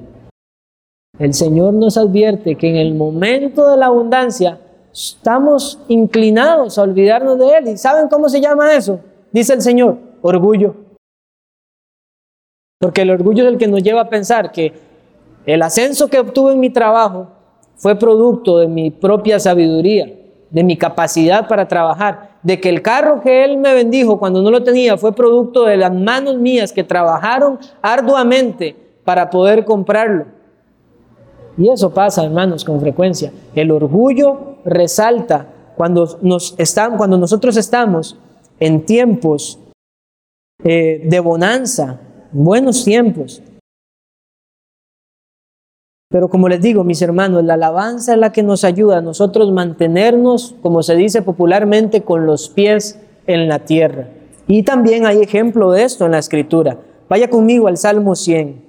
El Señor nos advierte que en el momento de la abundancia estamos inclinados a olvidarnos de Él. ¿Y saben cómo se llama eso? Dice el Señor, Orgullo. Porque el orgullo es el que nos lleva a pensar que el ascenso que obtuve en mi trabajo fue producto de mi propia sabiduría, de mi capacidad para trabajar, de que el carro que él me bendijo cuando no lo tenía fue producto de las manos mías que trabajaron arduamente para poder comprarlo. Y eso pasa, hermanos, con frecuencia. El orgullo resalta cuando, nos están, cuando nosotros estamos en tiempos eh, de bonanza, buenos tiempos. Pero como les digo, mis hermanos, la alabanza es la que nos ayuda a nosotros mantenernos, como se dice popularmente, con los pies en la tierra. Y también hay ejemplo de esto en la escritura. Vaya conmigo al Salmo 100.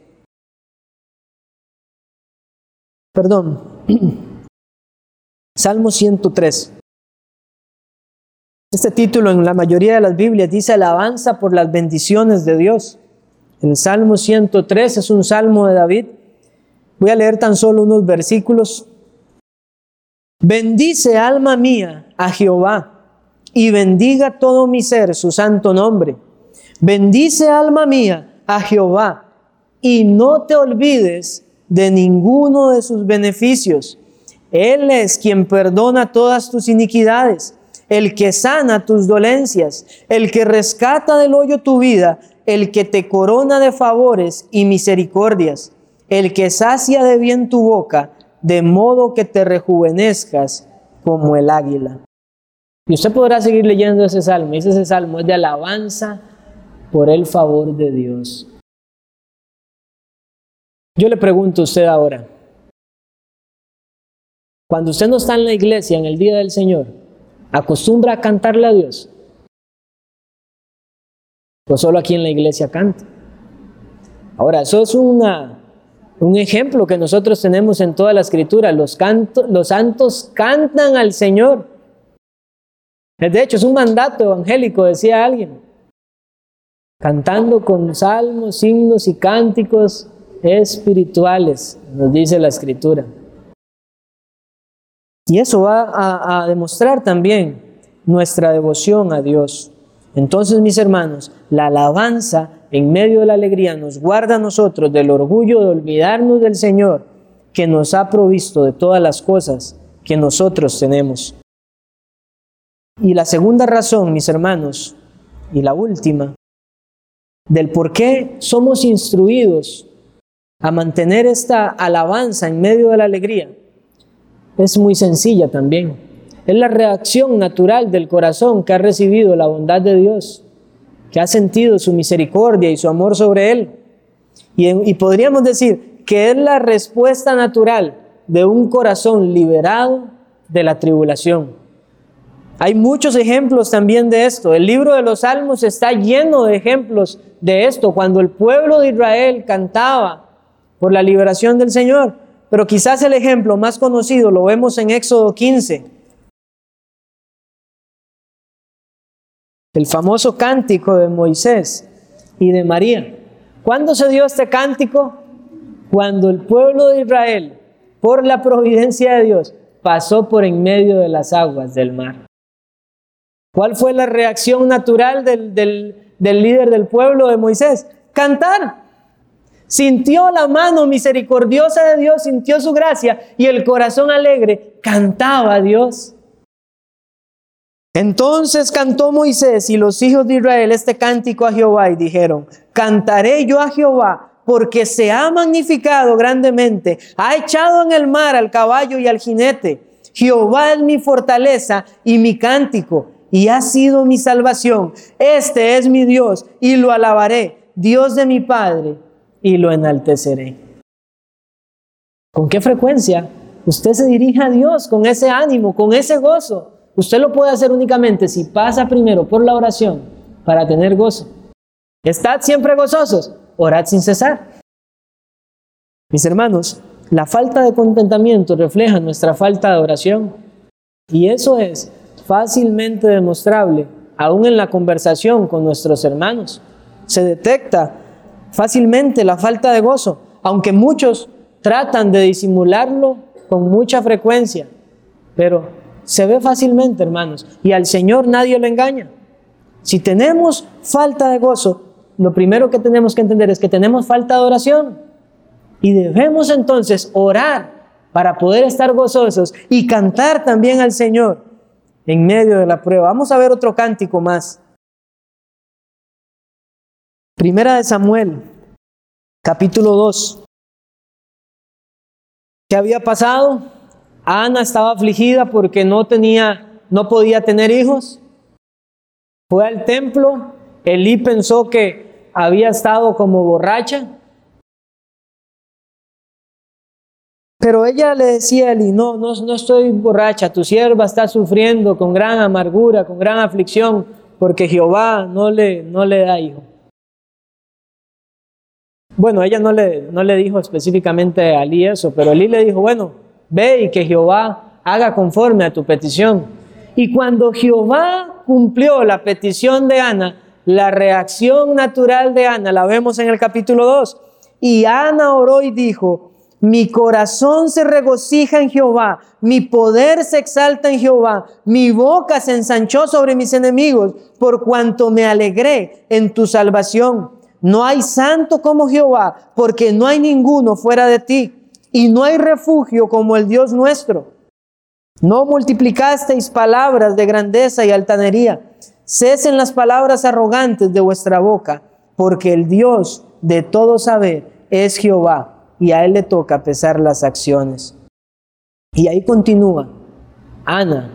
Perdón. Salmo 103. Este título en la mayoría de las Biblias dice alabanza por las bendiciones de Dios. El Salmo 103 es un salmo de David. Voy a leer tan solo unos versículos. Bendice alma mía a Jehová y bendiga todo mi ser su santo nombre. Bendice alma mía a Jehová y no te olvides de ninguno de sus beneficios. Él es quien perdona todas tus iniquidades, el que sana tus dolencias, el que rescata del hoyo tu vida, el que te corona de favores y misericordias, el que sacia de bien tu boca, de modo que te rejuvenezcas como el águila. Y usted podrá seguir leyendo ese salmo, y ese salmo es de alabanza por el favor de Dios. Yo le pregunto a usted ahora, cuando usted no está en la iglesia en el día del Señor, ¿acostumbra a cantarle a Dios? Pues solo aquí en la iglesia canta. Ahora, eso es una, un ejemplo que nosotros tenemos en toda la escritura. Los, los santos cantan al Señor. De hecho, es un mandato evangélico, decía alguien. Cantando con salmos, himnos y cánticos espirituales, nos dice la escritura. Y eso va a, demostrar también nuestra devoción a Dios. Entonces, mis hermanos, la alabanza en medio de la alegría nos guarda a nosotros del orgullo de olvidarnos del Señor que nos ha provisto de todas las cosas que nosotros tenemos. Y la segunda razón, mis hermanos, y la última, del por qué somos instruidos a mantener esta alabanza en medio de la alegría es muy sencilla también. Es la reacción natural del corazón que ha recibido la bondad de Dios, que ha sentido su misericordia y su amor sobre él. Y, podríamos decir que es la respuesta natural de un corazón liberado de la tribulación. Hay muchos ejemplos también de esto. El libro de los Salmos está lleno de ejemplos de esto. Cuando el pueblo de Israel cantaba por la liberación del Señor. Pero quizás el ejemplo más conocido lo vemos en Éxodo 15. El famoso cántico de Moisés y de María. ¿Cuándo se dio este cántico? Cuando el pueblo de Israel, por la providencia de Dios, pasó por en medio de las aguas del mar. ¿Cuál fue la reacción natural del, del, del líder del pueblo de Moisés? Cantar. Sintió la mano misericordiosa de Dios, sintió su gracia y el corazón alegre cantaba a Dios. Entonces cantó Moisés y los hijos de Israel este cántico a Jehová y dijeron, cantaré yo a Jehová porque se ha magnificado grandemente, ha echado en el mar al caballo y al jinete. Jehová es mi fortaleza y mi cántico y ha sido mi salvación. Este es mi Dios y lo alabaré, Dios de mi Padre y lo enalteceré. ¿Con qué frecuencia usted se dirige a Dios con ese ánimo, con ese gozo? Usted lo puede hacer únicamente si pasa primero por la oración para tener gozo. Estad siempre gozosos, orad sin cesar. Mis hermanos, la falta de contentamiento refleja nuestra falta de oración. Y eso es fácilmente demostrable aún en la conversación con nuestros hermanos. Se detecta fácilmente la falta de gozo, aunque muchos tratan de disimularlo con mucha frecuencia, pero se ve fácilmente, hermanos, y al Señor nadie lo engaña. Si tenemos falta de gozo, lo primero que tenemos que entender es que tenemos falta de oración. Y debemos entonces orar para poder estar gozosos y cantar también al Señor en medio de la prueba. Vamos a ver otro cántico más. Primera de Samuel, capítulo 2. ¿Qué había pasado? Ana estaba afligida porque no tenía, no podía tener hijos. Fue al templo. Elí pensó que había estado como borracha. Pero ella le decía a Elí, no, no, no estoy borracha, tu sierva está sufriendo con gran amargura, con gran aflicción, porque Jehová no le, no le da hijo. Bueno, ella no le, no le dijo específicamente a Elí eso, pero Elí le dijo, bueno, ve y que Jehová haga conforme a tu petición. Y cuando Jehová cumplió la petición de Ana, la reacción natural de Ana la vemos en el capítulo 2. Y Ana oró y dijo, mi corazón se regocija en Jehová, mi poder se exalta en Jehová, mi boca se ensanchó sobre mis enemigos, por cuanto me alegré en tu salvación. No hay santo como Jehová, porque no hay ninguno fuera de ti, y no hay refugio como el Dios nuestro. No multiplicasteis palabras de grandeza y altanería. Cesen las palabras arrogantes de vuestra boca, porque el Dios de todo saber es Jehová, y a él le toca pesar las acciones. Y ahí continúa Ana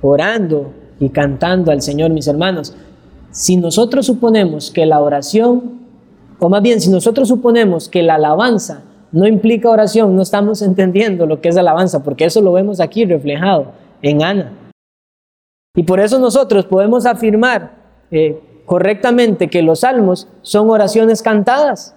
orando y cantando al Señor, mis hermanos. Si nosotros suponemos que la oración, o más bien si nosotros suponemos que la alabanza no implica oración, no estamos entendiendo lo que es alabanza, porque eso lo vemos aquí reflejado en Ana. Y por eso nosotros podemos afirmar eh, correctamente que los salmos son oraciones cantadas.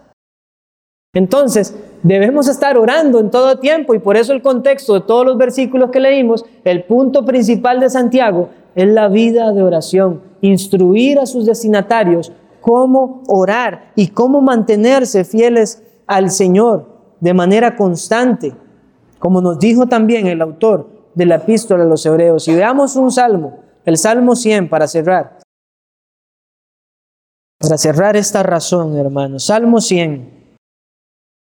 Entonces, debemos estar orando en todo tiempo y por eso el contexto de todos los versículos que leímos, el punto principal de Santiago es la vida de oración, instruir a sus destinatarios cómo orar y cómo mantenerse fieles al Señor de manera constante, como nos dijo también el autor de la epístola a los hebreos. Y veamos un salmo, el Salmo 100 para cerrar. Para cerrar esta razón, hermanos. Salmo 100.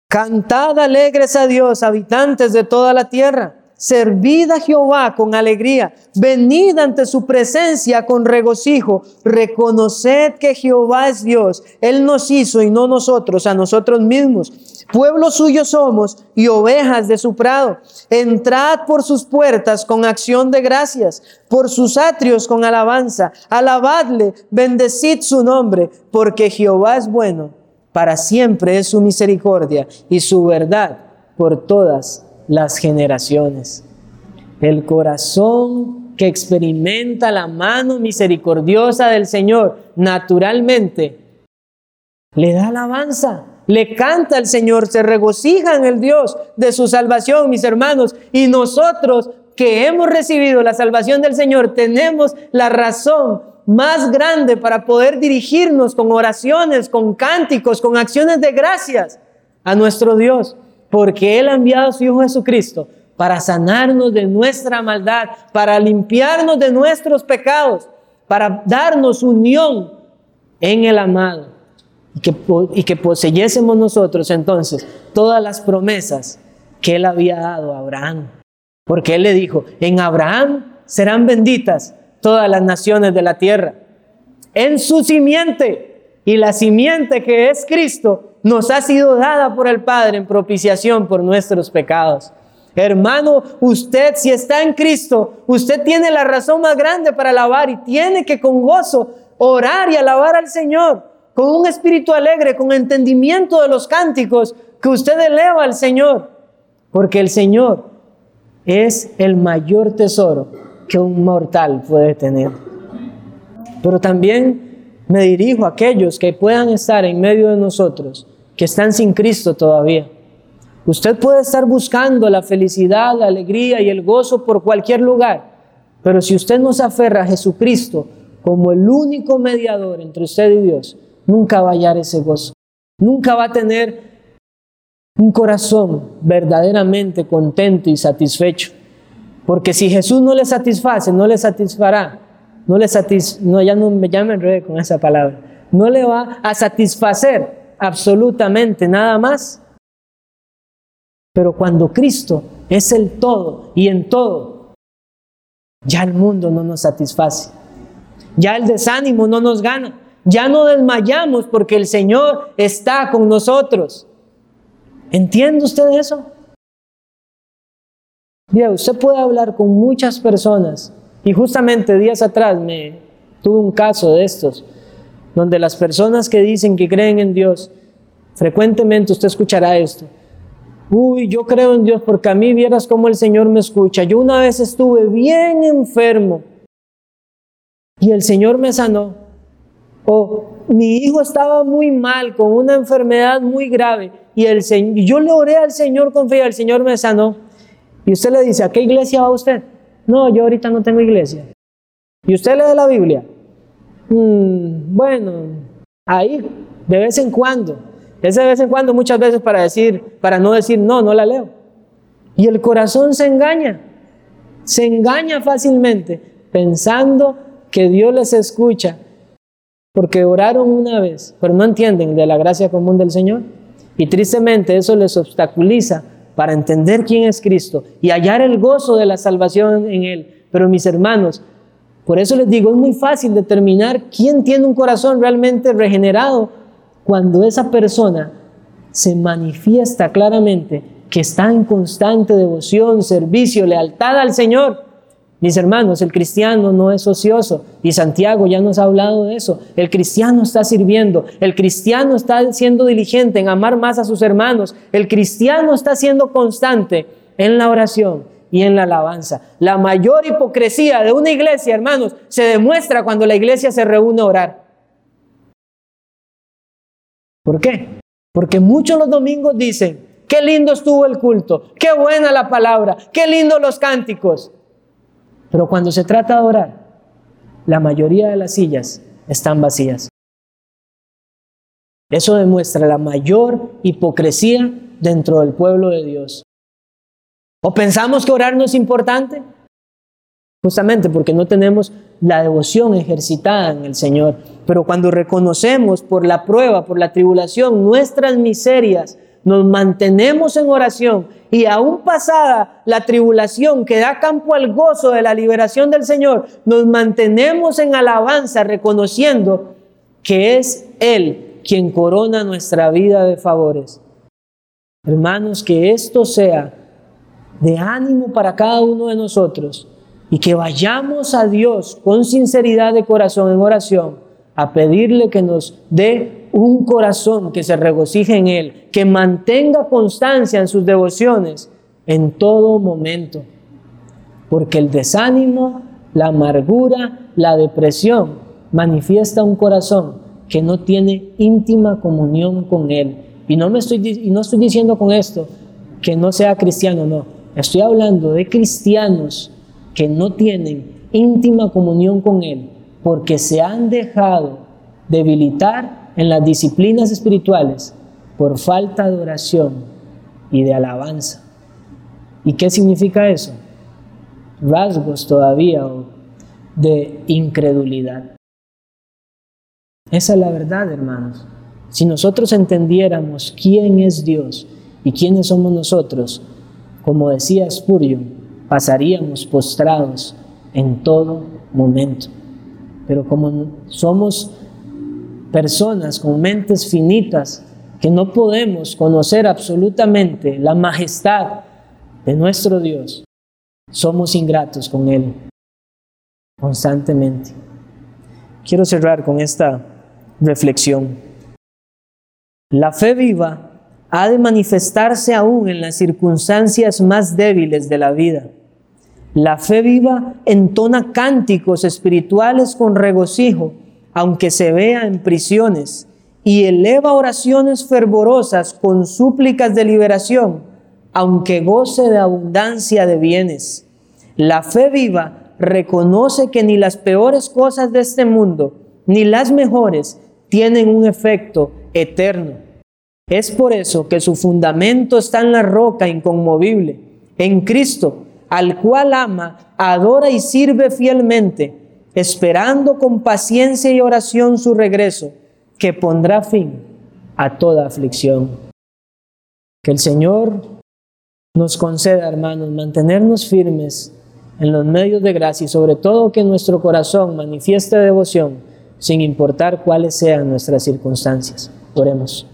Cantad alegres a Dios, habitantes de toda la tierra. Servid a Jehová con alegría, venid ante su presencia con regocijo, reconoced que Jehová es Dios, Él nos hizo y no nosotros a nosotros mismos. Pueblo suyo somos y ovejas de su prado. Entrad por sus puertas con acción de gracias, por sus atrios con alabanza. Alabadle, bendecid su nombre, porque Jehová es bueno, para siempre es su misericordia y su verdad por todas las generaciones. El corazón que experimenta la mano misericordiosa del Señor, naturalmente, le da alabanza, le canta al Señor, se regocija en el Dios de su salvación, mis hermanos, y nosotros que hemos recibido la salvación del Señor, tenemos la razón más grande para poder dirigirnos con oraciones, con cánticos, con acciones de gracias a nuestro Dios porque Él ha enviado a su Hijo Jesucristo para sanarnos de nuestra maldad, para limpiarnos de nuestros pecados, para darnos unión en el amado y que, y poseyésemos nosotros entonces todas las promesas que Él había dado a Abraham. Porque Él le dijo, en Abraham serán benditas todas las naciones de la tierra, en su simiente, y la simiente que es Cristo nos ha sido dada por el Padre en propiciación por nuestros pecados. Hermano, usted si está en Cristo, usted tiene la razón más grande para alabar y tiene que con gozo orar y alabar al Señor, con un espíritu alegre, con entendimiento de los cánticos que usted eleva al Señor, porque el Señor es el mayor tesoro que un mortal puede tener. Pero también me dirijo a aquellos que puedan estar en medio de nosotros, que están sin Cristo todavía. Usted puede estar buscando la felicidad, la alegría y el gozo por cualquier lugar, pero si usted no se aferra a Jesucristo como el único mediador entre usted y Dios, nunca va a hallar ese gozo. Nunca va a tener un corazón verdaderamente contento y satisfecho. Porque si Jesús no le satisface, no le satisfará no le satis, no, ya no me enredé con esa palabra, no le va a satisfacer absolutamente nada más. Pero cuando Cristo es el todo y en todo, ya el mundo no nos satisface. Ya el desánimo no nos gana. Ya no desmayamos porque el Señor está con nosotros. ¿Entiende usted eso? Mira, usted puede hablar con muchas personas y justamente días atrás me tuve un caso de estos, donde las personas que dicen que creen en Dios, frecuentemente usted escuchará esto. Uy, yo creo en Dios porque a mí vieras cómo el Señor me escucha. Yo una vez estuve bien enfermo y el Señor me sanó. O mi hijo estaba muy mal, con una enfermedad muy grave y el yo le oré al Señor con fe y el Señor me sanó. Y usted le dice, ¿a qué iglesia va usted? No, yo ahorita no tengo iglesia. ¿Y usted lee la Biblia? Mm, bueno, ahí, de vez en cuando. Es de vez en cuando, muchas veces para decir, para no decir, no, no la leo. Y el corazón se engaña. Se engaña fácilmente pensando que Dios les escucha porque oraron una vez, pero no entienden de la gracia común del Señor. Y tristemente eso les obstaculiza para entender quién es Cristo y hallar el gozo de la salvación en Él. Pero mis hermanos, por eso les digo, es muy fácil determinar quién tiene un corazón realmente regenerado cuando esa persona se manifiesta claramente que está en constante devoción, servicio, lealtad al Señor. Mis hermanos, el cristiano no es ocioso y Santiago ya nos ha hablado de eso. El cristiano está sirviendo, el cristiano está siendo diligente en amar más a sus hermanos, el cristiano está siendo constante en la oración y en la alabanza. La mayor hipocresía de una iglesia, hermanos, se demuestra cuando la iglesia se reúne a orar. ¿Por qué? Porque muchos los domingos dicen, qué lindo estuvo el culto, qué buena la palabra, qué lindo los cánticos. Pero cuando se trata de orar, la mayoría de las sillas están vacías. Eso demuestra la mayor hipocresía dentro del pueblo de Dios. ¿O pensamos que orar no es importante? Justamente porque no tenemos la devoción ejercitada en el Señor. Pero cuando reconocemos por la prueba, por la tribulación, nuestras miserias, nos mantenemos en oración y aún pasada la tribulación que da campo al gozo de la liberación del Señor, nos mantenemos en alabanza reconociendo que es Él quien corona nuestra vida de favores. Hermanos, que esto sea de ánimo para cada uno de nosotros y que vayamos a Dios con sinceridad de corazón en oración a pedirle que nos dé un corazón que se regocije en Él, que mantenga constancia en sus devociones en todo momento. Porque el desánimo, la amargura, la depresión manifiesta un corazón que no tiene íntima comunión con Él. Y no, me estoy, y no estoy diciendo con esto que no sea cristiano, no. Estoy hablando de cristianos que no tienen íntima comunión con Él porque se han dejado debilitar en las disciplinas espirituales por falta de oración y de alabanza. ¿Y qué significa eso? Rasgos todavía de incredulidad. Esa es la verdad, hermanos. Si nosotros entendiéramos quién es Dios y quiénes somos nosotros, como decía Spurgeon, pasaríamos postrados en todo momento. Pero como somos personas con mentes finitas que no podemos conocer absolutamente la majestad de nuestro Dios, somos ingratos con Él constantemente. Quiero cerrar con esta reflexión. La fe viva ha de manifestarse aún en las circunstancias más débiles de la vida. La fe viva entona cánticos espirituales con regocijo aunque se vea en prisiones, y eleva oraciones fervorosas con súplicas de liberación, aunque goce de abundancia de bienes. La fe viva reconoce que ni las peores cosas de este mundo, ni las mejores, tienen un efecto eterno. Es por eso que su fundamento está en la roca inconmovible, en Cristo, al cual ama, adora y sirve fielmente esperando con paciencia y oración su regreso, que pondrá fin a toda aflicción. Que el Señor nos conceda, hermanos, mantenernos firmes en los medios de gracia y sobre todo que nuestro corazón manifieste devoción sin importar cuáles sean nuestras circunstancias. Oremos.